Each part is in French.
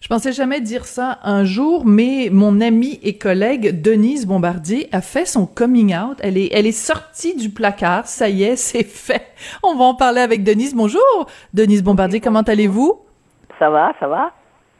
Je pensais jamais dire ça un jour, mais mon amie et collègue Denise Bombardier a fait son coming out. Elle est, elle est sortie du placard. Ça y est, c'est fait. On va en parler avec Denise. Bonjour, Denise Bombardier. Comment allez-vous? Ça va, ça va?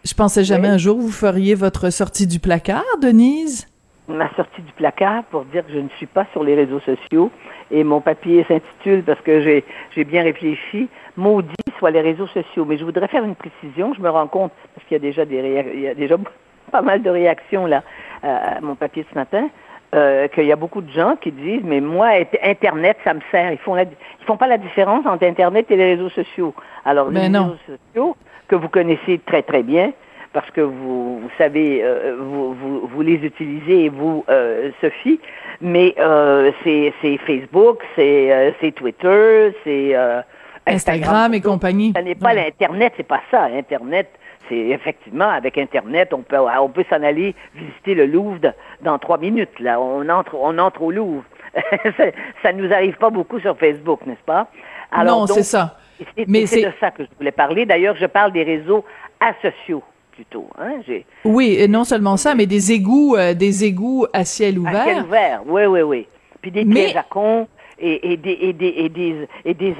Je pensais jamais un jour vous feriez votre sortie du placard, Denise. Ma sortie du placard pour dire que je ne suis pas sur les réseaux sociaux et mon papier s'intitule parce que j'ai bien réfléchi maudit soit les réseaux sociaux. Mais je voudrais faire une précision. Je me rends compte parce qu'il y a déjà des il y a déjà pas mal de réactions là à mon papier ce matin. Euh, qu'il y a beaucoup de gens qui disent mais moi internet ça me sert ils font la, ils font pas la différence entre internet et les réseaux sociaux alors les réseaux sociaux que vous connaissez très très bien parce que vous, vous savez, euh, vous, vous, vous, les utilisez, vous, euh, Sophie, mais euh, c'est Facebook, c'est euh, Twitter, c'est euh, Instagram, et compagnie. Ça n'est pas l'Internet, c'est pas ça. Internet, c'est effectivement, avec Internet, on peut, on peut s'en aller visiter le Louvre dans trois minutes. Là, on entre, on entre au Louvre. ça ne nous arrive pas beaucoup sur Facebook, n'est-ce pas? Alors, non, c'est ça. Mais c'est de ça que je voulais parler. D'ailleurs, je parle des réseaux asociaux plutôt. Hein? Oui, et non seulement ça, mais des égouts, euh, des égouts à ciel ouvert. À ciel ouvert, oui, oui, oui. Puis des pièges à con et, et, des, et, des, et, des, et des,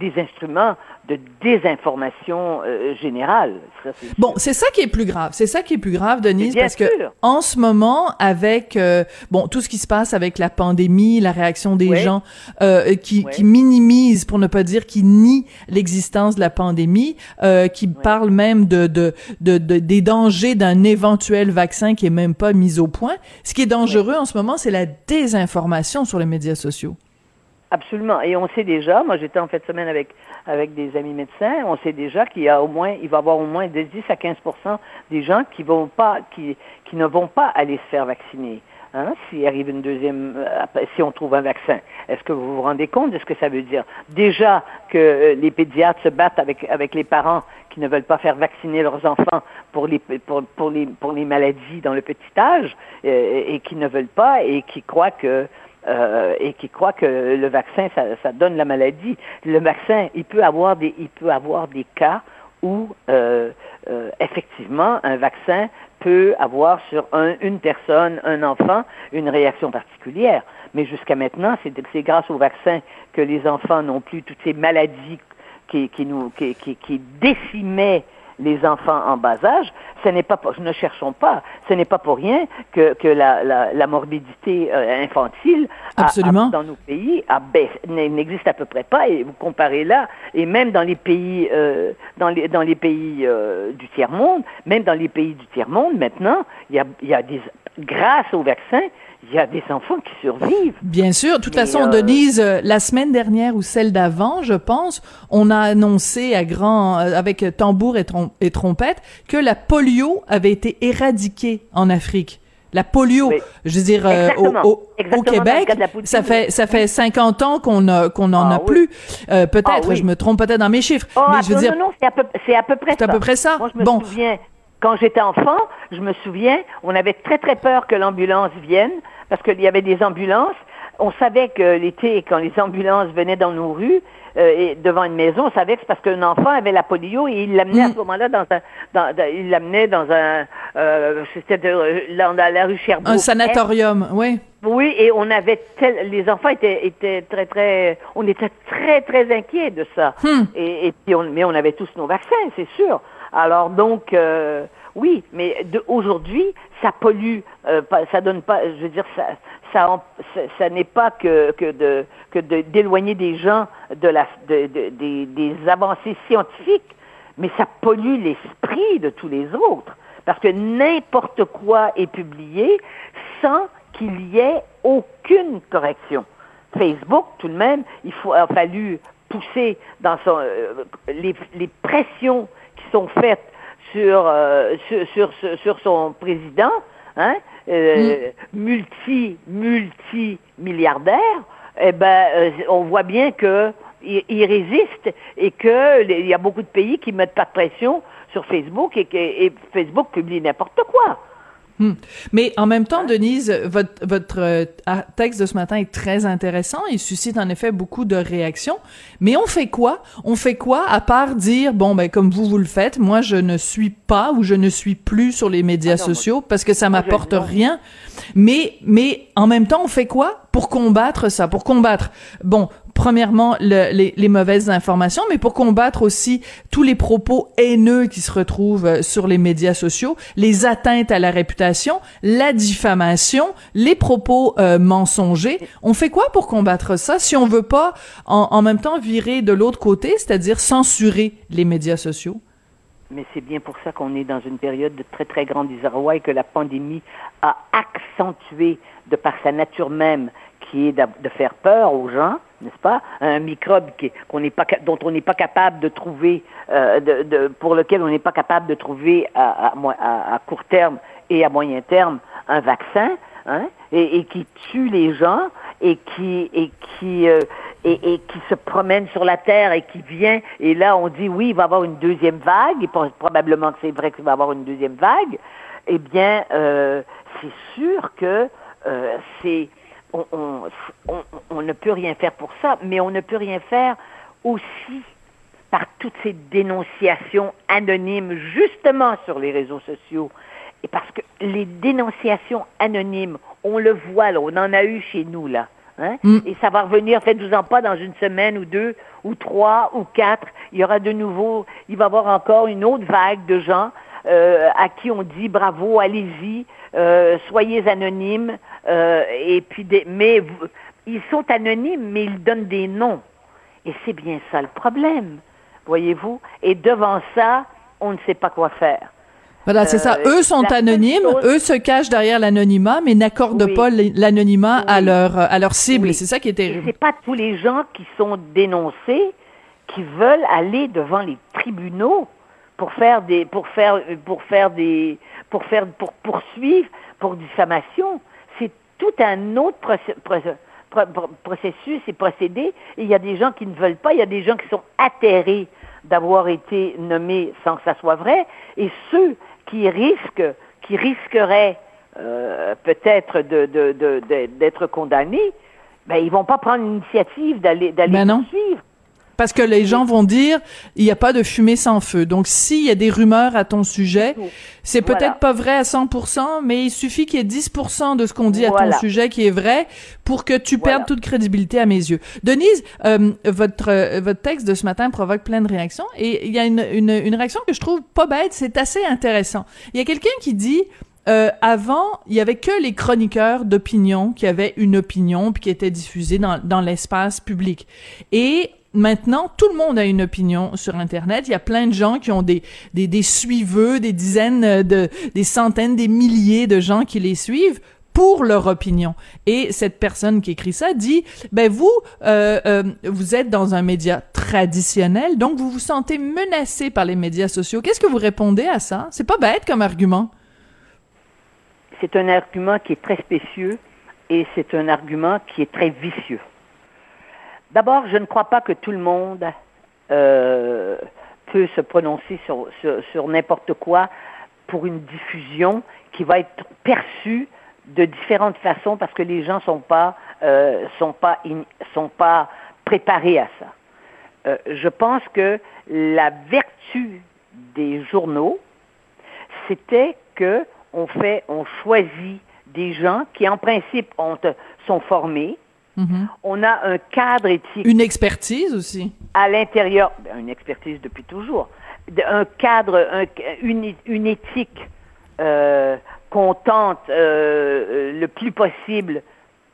des instruments de désinformation euh, générale. bon, c'est ça qui est plus grave. C'est ça qui est plus grave, Denise, parce que en ce moment, avec euh, bon tout ce qui se passe avec la pandémie, la réaction des gens euh, qui, qui minimisent, pour ne pas dire qui nient l'existence de la pandémie, euh, qui parlent même de, de, de, de des dangers d'un éventuel vaccin qui est même pas mis au point. Ce qui est dangereux en ce moment, c'est la désinformation sur les médias sociaux. Absolument. Et on sait déjà, moi j'étais en fin de semaine avec, avec des amis médecins, on sait déjà qu'il y a au moins, il va y avoir au moins de 10 à 15% des gens qui vont pas, ne vont pas aller se faire vacciner. Hein, s'il arrive une deuxième, euh, si on trouve un vaccin. Est-ce que vous vous rendez compte de ce que ça veut dire? Déjà que euh, les pédiatres se battent avec, avec les parents qui ne veulent pas faire vacciner leurs enfants pour les, pour, pour les, pour les maladies dans le petit âge euh, et qui ne veulent pas et qui croient que euh, et qui croient que le vaccin, ça, donne la maladie. Le vaccin, il peut avoir des, avoir des cas où euh, euh, effectivement un vaccin peut avoir sur un, une personne, un enfant, une réaction particulière. Mais jusqu'à maintenant, c'est grâce au vaccin que les enfants n'ont plus toutes ces maladies qui, qui décimaient les enfants en bas âge, ce n'est pas, ne cherchons pas, ce n'est pas pour rien que, que la, la, la morbidité euh, infantile dans nos pays n'existe à peu près pas. Et vous comparez là, et même dans les pays, euh, dans les, dans les pays euh, du tiers monde, même dans les pays du tiers monde, maintenant, il y a, il y a des, grâce au vaccin, il y a des enfants qui survivent. Bien sûr. De toute façon, euh, Denise, euh, la semaine dernière ou celle d'avant, je pense, on a annoncé à grand, euh, avec tambour et, et, trompette, que la polio avait été éradiquée en Afrique. La polio, je veux dire, au, au, Québec, ça fait ça fait 50 ans qu'on qu'on en ah a plus. peut-être, ah je me trompe peut-être dans mes chiffres, oh, mais je veux dire, non, non, c'est à peu, c'est à peu près ça. C'est à peu près ça. Moi, je me bon. souviens quand j'étais enfant, je me souviens, on avait très très peur que l'ambulance vienne parce qu'il y avait des ambulances. On savait que l'été, quand les ambulances venaient dans nos rues, euh, et devant une maison, on savait que c'est parce qu'un enfant avait la polio et il l'amenait à ce mm. moment-là dans un, dans, il l'amenait dans un, euh, c'était dans la rue Cherbourg. Un sanatorium, oui. Oui, et on avait tel, les enfants étaient, étaient très très, on était très très inquiets de ça. Hmm. Et, et, puis on, mais on avait tous nos vaccins, c'est sûr. Alors donc, euh, oui, mais aujourd'hui, ça pollue, euh, ça donne pas, je veux dire, ça, ça, n'est pas que, de d'éloigner des gens des, avancées scientifiques, mais ça pollue l'esprit de tous les autres, parce que n'importe quoi est publié sans qu'il y ait aucune correction. Facebook, tout de même, il faut, a fallu pousser dans son, euh, les pressions qui sont faites sur, sur, sur, son président, hein, mm. multi, multi milliardaire, eh ben, on voit bien que il, résiste et qu'il y a beaucoup de pays qui mettent pas de pression sur Facebook et Facebook publie n'importe quoi. Hmm. Mais en même temps, Denise, votre, votre euh, texte de ce matin est très intéressant. Il suscite en effet beaucoup de réactions. Mais on fait quoi? On fait quoi à part dire, bon, ben, comme vous, vous le faites, moi, je ne suis pas ou je ne suis plus sur les médias ah sociaux parce que ça m'apporte rien. Mais, mais en même temps, on fait quoi pour combattre ça? Pour combattre, bon, premièrement les, les, mauvaises informations, mais pour combattre aussi tous les propos haineux qui se retrouvent euh, sur les médias sociaux, les atteintes à la réputation, la diffamation, les propos euh, mensongers. On fait quoi pour combattre ça si on veut pas en, en même temps virer de l'autre côté, c'est-à-dire censurer les médias sociaux? Mais c'est bien pour ça qu'on est dans une période de très très grand désarroi et que la pandémie a accentué de par sa nature même qui est de faire peur aux gens, n'est-ce pas Un microbe dont on n'est pas capable de trouver, euh, pour lequel on n'est pas capable de trouver à, court terme et à moyen terme un vaccin, hein, et, qui tue les gens euh, et, qui se promène sur la terre et qui vient et là on dit oui il va y avoir une deuxième vague et probablement que c'est vrai qu'il va y avoir une deuxième vague. Eh bien, euh, c'est sûr que c'est on, ne peut rien faire pour ça, mais on ne peut rien faire aussi par toutes ces dénonciations anonymes, justement sur les réseaux sociaux. Et parce que les dénonciations anonymes, on le voit, là, on en a eu chez nous, là. Hein? Mm. Et ça va revenir, faites-vous-en pas, dans une semaine ou deux, ou trois, ou quatre. Il y aura de nouveau, il va y avoir encore une autre vague de gens euh, à qui on dit bravo, allez-y, euh, soyez anonymes, et puis des, mais ils sont anonymes, mais ils donnent des noms. Et c'est bien ça le problème, voyez-vous. Et devant ça, on ne sait pas quoi faire. Voilà, c'est ça. Eux sont anonymes, eux se cachent derrière l'anonymat, mais n'accordent pas l'anonymat à leur à leur cible. C'est ça qui est terrible. C'est pas tous les gens qui sont dénoncés qui veulent aller devant les tribunaux pour faire des pour faire pour faire des pour faire pour poursuivre pour diffamation. Tout un autre processus et procédé. Et il y a des gens qui ne veulent pas, il y a des gens qui sont atterrés d'avoir été nommés sans que ça soit vrai, et ceux qui risquent, qui risqueraient euh, peut-être de, d'être condamnés, ben ils vont pas prendre l'initiative d'aller d'aller ben suivre. Parce que les gens vont dire, il n'y a pas de fumée sans feu. Donc, s'il y a des rumeurs à ton sujet, c'est peut-être pas vrai à 100%, mais il suffit qu'il y ait 10% de ce qu'on dit à ton sujet qui est vrai pour que tu perdes toute crédibilité à mes yeux. Denise, euh, votre euh, votre texte de ce matin provoque plein de réactions et il y a une, une, une réaction que je trouve pas bête, c'est assez intéressant. Il y a quelqu'un qui dit, euh, avant, il y avait que les chroniqueurs d'opinion qui avaient une opinion puis qui étaient diffusés dans, dans l'espace public. Et maintenant, tout le monde a une opinion sur Internet. Il y a plein de gens qui ont des, des, des suiveux, des dizaines de, des centaines, des milliers de gens qui les suivent pour leur opinion. Et cette personne qui écrit ça dit, ben vous, euh, euh, vous êtes dans un média traditionnel, donc vous vous sentez menacé par les médias sociaux. Qu'est-ce que vous répondez à ça? C'est pas bête comme argument. C'est un argument qui est très spécieux et c'est un argument qui est très vicieux. D'abord, je ne crois pas que tout le monde euh, peut se prononcer sur, n'importe quoi pour une diffusion qui va être perçue de différentes façons parce que les gens sont euh, sont pas sont pas préparés à ça. Euh, je pense que la vertu des journaux, c'était que on fait, on choisit des gens qui en principe ont, sont formés, Mm-hmm. On a un cadre éthique. Une expertise aussi. À l'intérieur, ben, une expertise depuis toujours. Un cadre, une, une, éthique euh, qu'on tente euh, le plus possible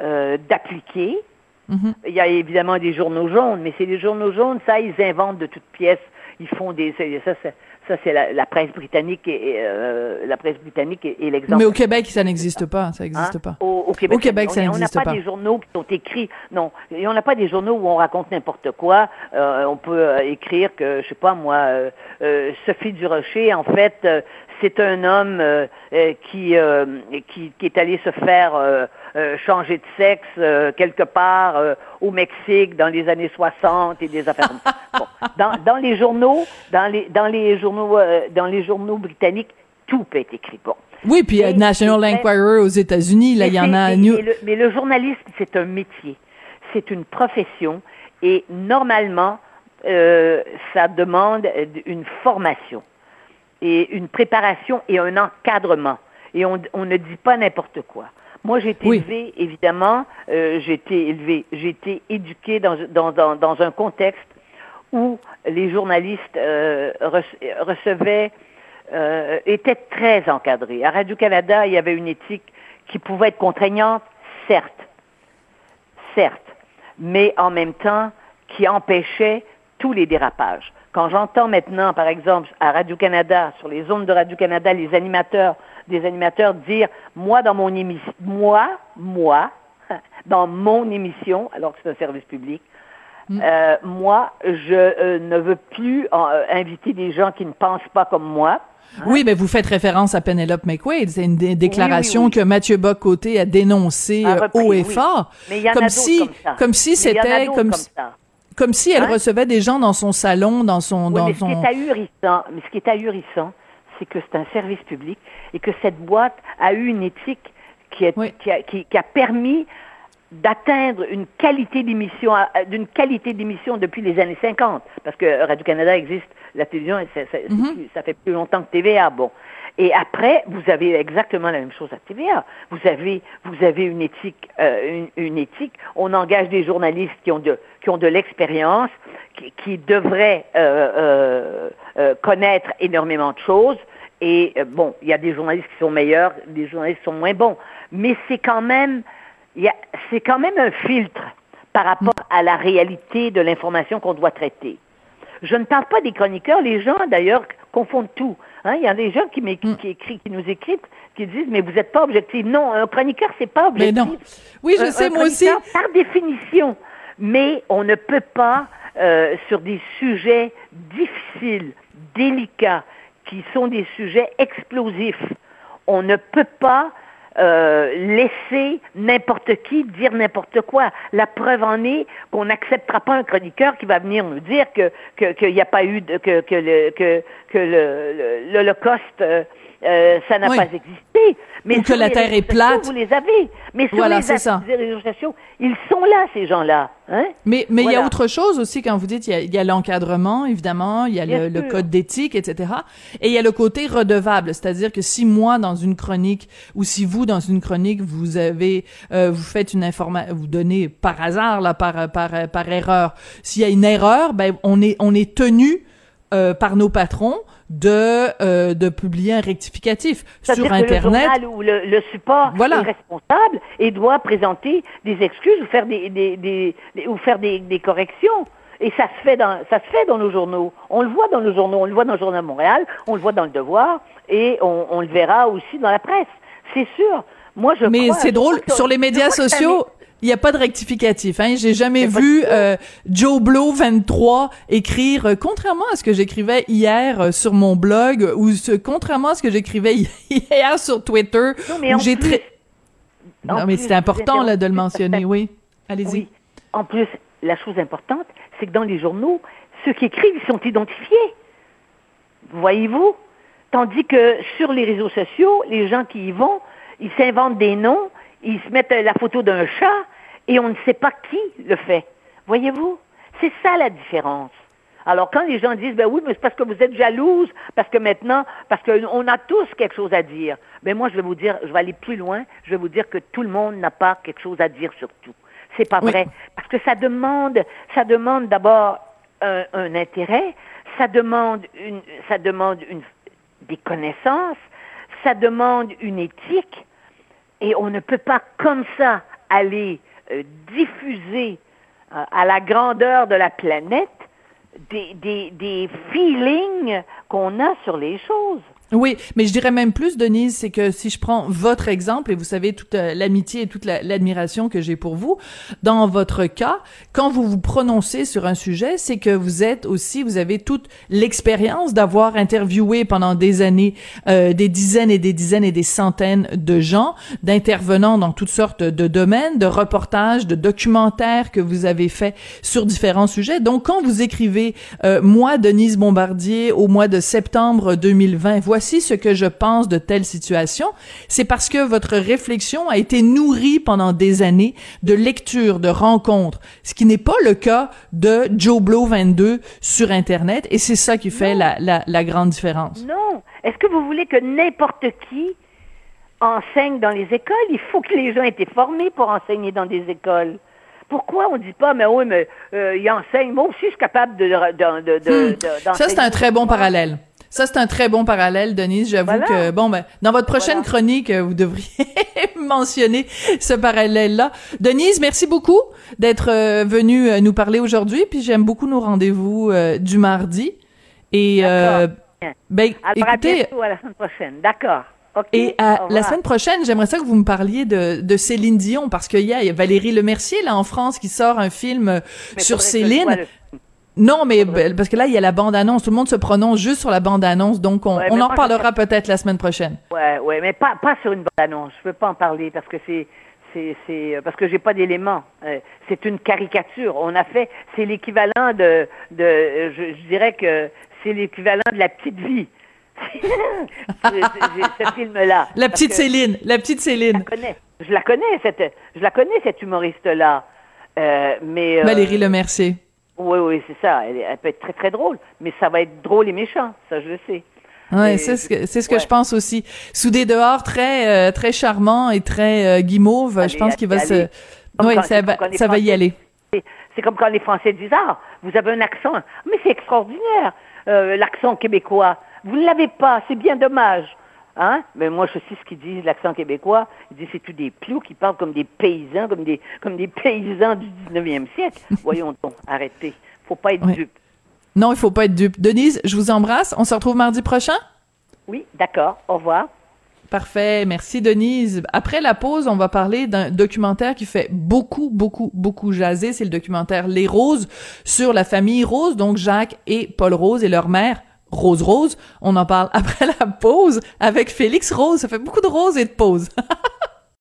euh, d'appliquer. Mm-hmm. Il y a évidemment des journaux jaunes, mais c'est des journaux jaunes, ça, ils inventent de toutes pièces. Ils font des. Ça, Ça, c'est la, presse britannique et, euh, la presse britannique et, l'exemple. Mais au Québec, ça n'existe pas. Ça n'existe hein? pas. Au, Québec, ça n'existe pas. On n'a pas des journaux qui sont écrits. Non, on n'a pas des journaux où on raconte n'importe quoi. Euh, on peut euh, écrire que, je sais pas moi, Sophie Durocher, en fait, c'est un homme qui, qui, qui est allé se faire euh, changer de sexe euh, quelque part euh, au Mexique dans les années 60 et des affaires bon. dans, dans, les journaux, dans les, dans les journaux, dans les journaux britanniques, tout peut être écrit. Bon. Oui, puis National Enquirer aux États-Unis, là, il y en a. Mais, mais le journalisme, c'est un métier, c'est une profession, et normalement, ça demande une formation et une préparation et un encadrement. Et on, on ne dit pas n'importe quoi. Moi, j'ai été élevée, évidemment, euh, j'ai été élevée, j'ai été éduquée dans, dans, dans, dans, un contexte où les journalistes euh, recevaient, euh, étaient très encadrés. À Radio-Canada, il y avait une éthique qui pouvait être contraignante, certes, certes, mais en même temps qui empêchait tous les dérapages. Quand j'entends maintenant, par exemple, à Radio-Canada, sur les zones de Radio-Canada, les animateurs des animateurs dire moi dans mon émission, moi, moi, dans mon émission, alors que c'est un service public, mm. euh, moi, je euh, ne veux plus euh, inviter des gens qui ne pensent pas comme moi. Oui, mais vous faites référence à Penelope McQuaid. C'est une déclaration que Mathieu Bock-Côté a dénoncée haut et fort. Mais il y en comme, a si, comme ça. comme si c'était comme, comme, si elle hein? recevait des gens dans son salon, dans son, dans mais son. Ce qui est ahurissant, mais ce qui est ahurissant, c'est que c'est un service public et que cette boîte a eu une éthique qui, a, permis d'atteindre une qualité d'émission, d'une qualité d'émission depuis les années 50, parce que Radio-Canada existe, la télévision, mm-hmm. ça, fait plus longtemps que TVA, bon. Et après, vous avez exactement la même chose à TVA. Vous avez, vous avez une éthique, euh, une, éthique. On engage des journalistes qui ont de, qui ont de l'expérience, qui, devraient euh, euh, connaître énormément de choses. Et euh, bon, il y a des journalistes qui sont meilleurs, des journalistes qui sont moins bons, mais c'est quand même, c'est quand même un filtre par rapport à la réalité de l'information qu'on doit traiter. Je ne parle pas des chroniqueurs, les gens d'ailleurs confondent tout. Hein. Il y a des gens qui, qui, qui nous écrivent, qui disent mais vous n'êtes pas objectif. Non, un chroniqueur c'est pas objectif. Mais non. Oui, je sais moi aussi. Par définition, mais on ne peut pas euh, sur des sujets difficiles, délicats, qui sont des sujets explosifs. On ne peut pas euh, laisser n'importe qui dire n'importe quoi. La preuve en est qu'on n'acceptera pas un chroniqueur qui va venir nous dire que qu'il n'y a pas eu de, que que le que, que l'Holocauste euh, euh, ça n'a pas existé. Mais Ou que la Terre est plate. Vous les avez. Mais sur les, réseaux sociaux, ils sont là, ces gens-là. Hein? Mais mais il y a autre chose aussi quand vous dites il y a, l'encadrement évidemment, il y a le, code d'éthique, etc. Et il y a le côté redevable, c'est-à-dire que si moi dans une chronique ou si vous dans une chronique vous avez euh, vous faites une information, vous donnez par hasard là par par par erreur, s'il y a une erreur, ben on est on est tenu euh, par nos patrons de euh, de publier un rectificatif sur internet le journal ou le, support est responsable et doit présenter des excuses ou faire des, des, des, ou faire des, des, corrections. Et ça se fait dans ça se fait dans nos journaux. On le voit dans nos journaux on le voit dans le journal Montréal on le voit dans le Devoir et on, on le verra aussi dans la presse. C'est sûr. Moi je mais c'est drôle sur les médias sociaux il n'y a pas de rectificatif. Hein. J'ai jamais vu euh, Joe Blow 23 écrire, euh, contrairement à ce que j'écrivais hier euh, sur mon blog ou contrairement à ce que j'écrivais hier sur Twitter. Non, mais j'ai très. Non, mais c'est important là de le mentionner. Oui, allez-y. En plus, la chose importante, c'est que dans les journaux, ceux qui écrivent ils sont identifiés. Voyez-vous? Tandis que sur les réseaux sociaux, les gens qui y vont, ils s'inventent des noms ils se mettent la photo d'un chat et on ne sait pas qui le fait. Voyez-vous? C'est ça la différence. Alors quand les gens disent ben oui, mais c'est parce que vous êtes jalouse, parce que maintenant, parce qu'on a tous quelque chose à dire. Ben moi je vais vous dire, je vais aller plus loin, je vais vous dire que tout le monde n'a pas quelque chose à dire sur tout. C'est pas vrai, parce que ça demande, ça demande d'abord un, un, intérêt, ça demande une, ça demande une, des connaissances, ça demande une éthique, et on ne peut pas comme ça aller euh, diffuser euh, à la grandeur de la planète des, feelings qu'on a sur les choses. Oui, mais je dirais même plus, Denise, c'est que si je prends votre exemple, et vous savez toute euh, l'amitié et toute l'admiration que j'ai pour vous, dans votre cas, quand vous vous prononcez sur un sujet, c'est que vous êtes aussi, vous avez toute l'expérience d'avoir interviewé pendant des années euh, des dizaines et des dizaines et des centaines de gens, d'intervenants dans toutes sortes de domaines, de reportages, de documentaires que vous avez fait sur différents sujets. Donc, quand vous écrivez, euh, moi, Denise Bombardier, au mois de septembre 2020, voici ce que je pense de telle situation, c'est parce que votre réflexion a été nourrie pendant des années de lectures, de rencontres, ce qui n'est pas le cas de Joe Blow 22 sur Internet, et c'est ça qui fait la, la, la, grande différence. Non. Est-ce que vous voulez que n'importe qui enseigne dans les écoles? Il faut que les gens aient été formés pour enseigner dans des écoles. Pourquoi on dit pas, mais oui, mais euh, il enseigne. Moi aussi, je suis capable de, de, de, hmm. Ça, c'est un très bon parallèle. Ça, c'est un très bon parallèle, Denise. J'avoue que, bon, ben, dans votre prochaine chronique, euh, vous devriez mentionner ce parallèle-là. Denise, merci beaucoup d'être euh, venue euh, nous parler aujourd'hui. Puis j'aime beaucoup nos rendez-vous du mardi. Et, ben, écoutez. À, à la semaine prochaine. D'accord. et la semaine prochaine, j'aimerais ça que vous me parliez de, de Céline Dion, parce qu'il y a Valérie Lemercier, là, en France, qui sort un film sur Céline. Non, mais parce que là, il y a la bande-annonce. Tout le monde se prononce juste sur la bande-annonce, donc on, en parlera peut-être la semaine prochaine. Ouais, ouais, mais pas, pas sur une bande-annonce. Je veux pas en parler parce que c'est c'est, c'est parce que j'ai pas d'éléments. Euh, c'est une caricature. On a fait, c'est l'équivalent de, de je, dirais que c'est l'équivalent de la petite vie. ce film-là. La petite Céline, la petite Céline. Je la connais, je la connais cette, je la connais cette humoriste-là. Euh, mais euh, Valérie Lemercier. Oui, oui, c'est ça. Elle, peut être très, très drôle, mais ça va être drôle et méchant, ça, je le sais. Ouais, c'est ce que c'est ce que je pense aussi. Sous des dehors très euh, très charmant et très euh, guimauve, je pense qu'il va se Oui, ça va ça va y aller. C'est comme quand les Français disent "Ah, vous avez un accent." Mais c'est extraordinaire, euh, l'accent québécois. Vous ne l'avez pas, c'est bien dommage. Hein? Mais moi, je sais ce qu'ils disent, l'accent québécois. Ils disent c'est tout des plots qui parlent comme des paysans, comme des, comme des paysans du 19e siècle. Voyons donc, arrêtez. Faut pas être dupe. Non, il faut pas être dupe. Denise, je vous embrasse. On se retrouve mardi prochain? Oui, d'accord. Au revoir. Parfait. Merci, Denise. Après la pause, on va parler d'un documentaire qui fait beaucoup, beaucoup, beaucoup jaser. C'est le documentaire Les Roses sur la famille Rose, donc Jacques et Paul Rose et leur mère. Rose Rose. On en parle après la pause avec Félix Rose. Ça fait beaucoup de rose et de pause.